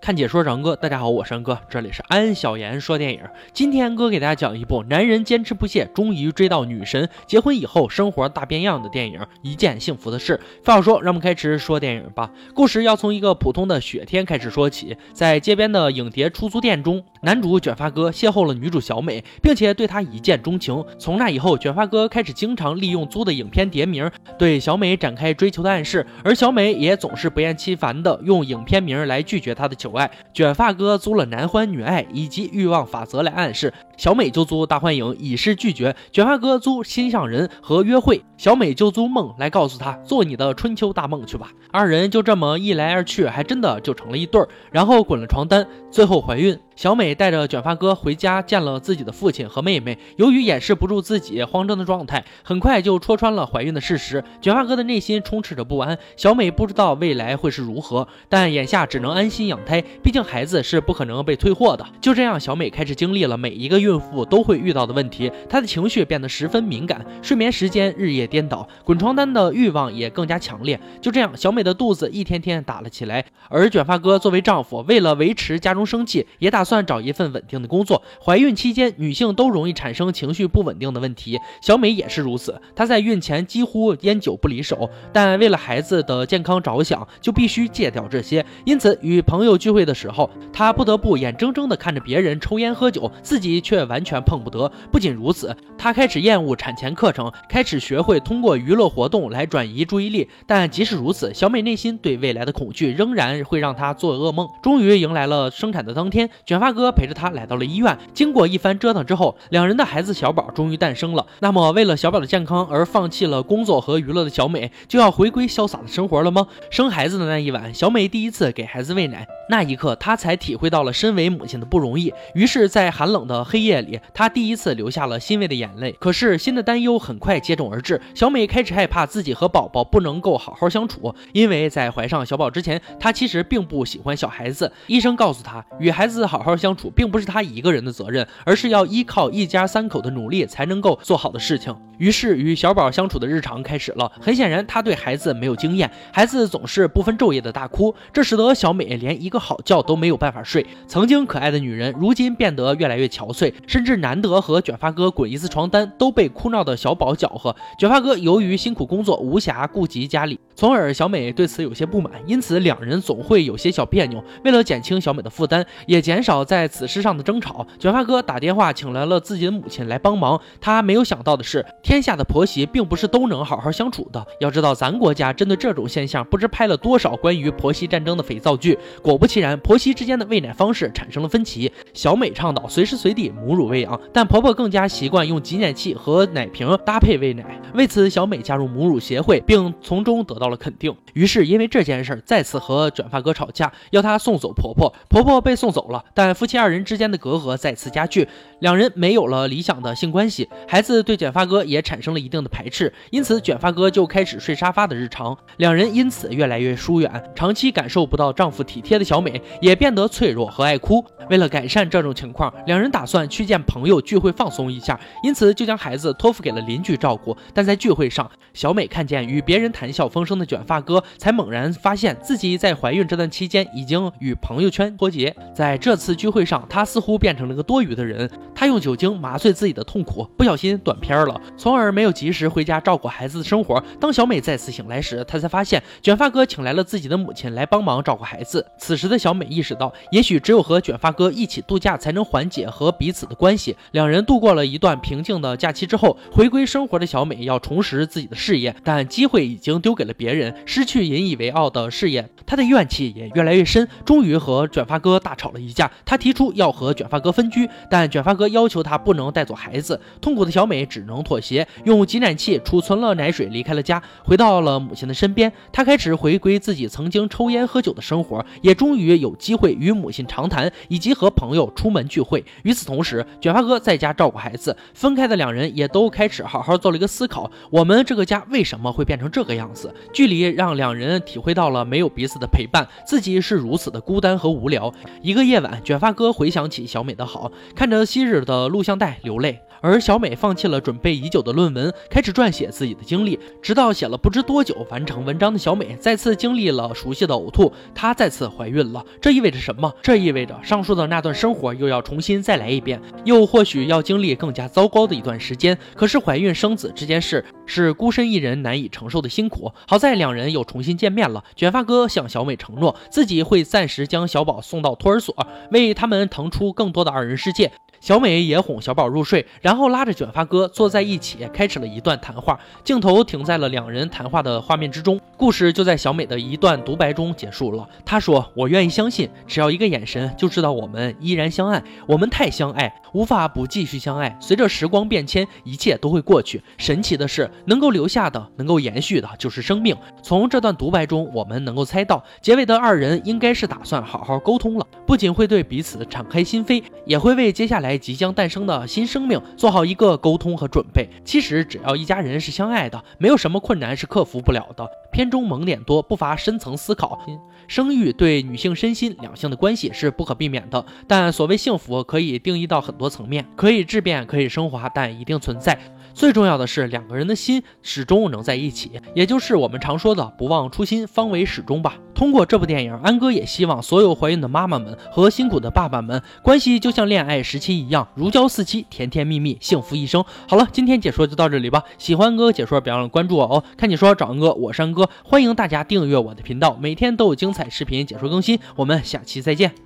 看解说，张哥，大家好，我是安哥，这里是安小言说电影。今天安哥给大家讲一部男人坚持不懈，终于追到女神，结婚以后生活大变样的电影《一件幸福的事》。废话说，让我们开始说电影吧。故事要从一个普通的雪天开始说起，在街边的影碟出租店中，男主卷发哥邂逅了女主小美，并且对她一见钟情。从那以后，卷发哥开始经常利用租的影片碟名对小美展开追求的暗示，而小美也总是不厌其烦的用影片名来拒绝他的求。爱卷发哥租了男欢女爱以及欲望法则来暗示小美就租大幻影以示拒绝卷发哥租心上人和约会小美就租梦来告诉他做你的春秋大梦去吧二人就这么一来二去还真的就成了一对儿然后滚了床单最后怀孕。小美带着卷发哥回家见了自己的父亲和妹妹，由于掩饰不住自己慌张的状态，很快就戳穿了怀孕的事实。卷发哥的内心充斥着不安。小美不知道未来会是如何，但眼下只能安心养胎，毕竟孩子是不可能被退货的。就这样，小美开始经历了每一个孕妇都会遇到的问题，她的情绪变得十分敏感，睡眠时间日夜颠倒，滚床单的欲望也更加强烈。就这样，小美的肚子一天天大了起来。而卷发哥作为丈夫，为了维持家中生计，也打算。算找一份稳定的工作。怀孕期间，女性都容易产生情绪不稳定的问题，小美也是如此。她在孕前几乎烟酒不离手，但为了孩子的健康着想，就必须戒掉这些。因此，与朋友聚会的时候，她不得不眼睁睁地看着别人抽烟喝酒，自己却完全碰不得。不仅如此，她开始厌恶产前课程，开始学会通过娱乐活动来转移注意力。但即使如此，小美内心对未来的恐惧仍然会让她做噩梦。终于迎来了生产的当天，卷。发哥陪着她来到了医院，经过一番折腾之后，两人的孩子小宝终于诞生了。那么，为了小宝的健康而放弃了工作和娱乐的小美，就要回归潇洒的生活了吗？生孩子的那一晚，小美第一次给孩子喂奶，那一刻，她才体会到了身为母亲的不容易。于是，在寒冷的黑夜里，她第一次流下了欣慰的眼泪。可是，新的担忧很快接踵而至，小美开始害怕自己和宝宝不能够好好相处，因为在怀上小宝之前，她其实并不喜欢小孩子。医生告诉她，与孩子好好。相处并不是她一个人的责任，而是要依靠一家三口的努力才能够做好的事情。于是，与小宝相处的日常开始了。很显然，她对孩子没有经验，孩子总是不分昼夜的大哭，这使得小美连一个好觉都没有办法睡。曾经可爱的女人，如今变得越来越憔悴，甚至难得和卷发哥滚一次床单，都被哭闹的小宝搅和。卷发哥由于辛苦工作，无暇顾及家里，从而小美对此有些不满，因此两人总会有些小别扭。为了减轻小美的负担，也减少。在此事上的争吵，卷发哥打电话请来了自己的母亲来帮忙。他没有想到的是，天下的婆媳并不是都能好好相处的。要知道，咱国家针对这种现象，不知拍了多少关于婆媳战争的肥皂剧。果不其然，婆媳之间的喂奶方式产生了分歧。小美倡导随时随地母乳喂养，但婆婆更加习惯用挤奶器和奶瓶搭配喂奶。为此，小美加入母乳协会，并从中得到了肯定。于是，因为这件事再次和卷发哥吵架，要他送走婆婆。婆婆被送走了，但。夫妻二人之间的隔阂再次加剧，两人没有了理想的性关系，孩子对卷发哥也产生了一定的排斥，因此卷发哥就开始睡沙发的日常，两人因此越来越疏远。长期感受不到丈夫体贴的小美也变得脆弱和爱哭。为了改善这种情况，两人打算去见朋友聚会放松一下，因此就将孩子托付给了邻居照顾。但在聚会上，小美看见与别人谈笑风生的卷发哥，才猛然发现自己在怀孕这段期间已经与朋友圈脱节。在这次聚会上，她似乎变成了个多余的人。她用酒精麻醉自己的痛苦，不小心短片了，从而没有及时回家照顾孩子的生活。当小美再次醒来时，她才发现卷发哥请来了自己的母亲来帮忙照顾孩子。此时的小美意识到，也许只有和卷发哥一起度假，才能缓解和彼此的关系。两人度过了一段平静的假期之后，回归生活的小美要重拾自己的事业，但机会已经丢给了别人，失去引以为傲的事业，她的怨气也越来越深。终于和卷发哥大吵了一架，她。提出要和卷发哥分居，但卷发哥要求她不能带走孩子。痛苦的小美只能妥协，用挤奶器储存了奶水，离开了家，回到了母亲的身边。她开始回归自己曾经抽烟喝酒的生活，也终终于有机会与母亲长谈，以及和朋友出门聚会。与此同时，卷发哥在家照顾孩子。分开的两人也都开始好好做了一个思考：我们这个家为什么会变成这个样子？距离让两人体会到了没有彼此的陪伴，自己是如此的孤单和无聊。一个夜晚，卷发。哥回想起小美的好，看着昔日的录像带流泪。而小美放弃了准备已久的论文，开始撰写自己的经历。直到写了不知多久，完成文章的小美再次经历了熟悉的呕吐，她再次怀孕了。这意味着什么？这意味着上述的那段生活又要重新再来一遍，又或许要经历更加糟糕的一段时间。可是怀孕生子这件事是孤身一人难以承受的辛苦。好在两人又重新见面了。卷发哥向小美承诺，自己会暂时将小宝送到托儿所，为他们腾出更多的二人世界。小美也哄小宝入睡，然后拉着卷发哥坐在一起，开始了一段谈话。镜头停在了两人谈话的画面之中，故事就在小美的一段独白中结束了。她说：“我愿意相信，只要一个眼神，就知道我们依然相爱。我们太相爱，无法不继续相爱。随着时光变迁，一切都会过去。神奇的是，能够留下的，能够延续的，就是生命。从这段独白中，我们能够猜到，结尾的二人应该是打算好好沟通了，不仅会对彼此敞开心扉，也会为接下来。”即将诞生的新生命做好一个沟通和准备。其实，只要一家人是相爱的，没有什么困难是克服不了的。片中萌点多，不乏深层思考。生育对女性身心两性的关系是不可避免的，但所谓幸福可以定义到很多层面，可以质变，可以升华，但一定存在。最重要的是，两个人的心始终能在一起，也就是我们常说的“不忘初心，方为始终”吧。通过这部电影，安哥也希望所有怀孕的妈妈们和辛苦的爸爸们，关系就像恋爱时期一样，如胶似漆，甜甜蜜蜜，幸福一生。好了，今天解说就到这里吧。喜欢哥哥解说，别忘了关注我哦。看解说找恩哥，我山哥，欢迎大家订阅我的频道，每天都有精彩视频解说更新。我们下期再见。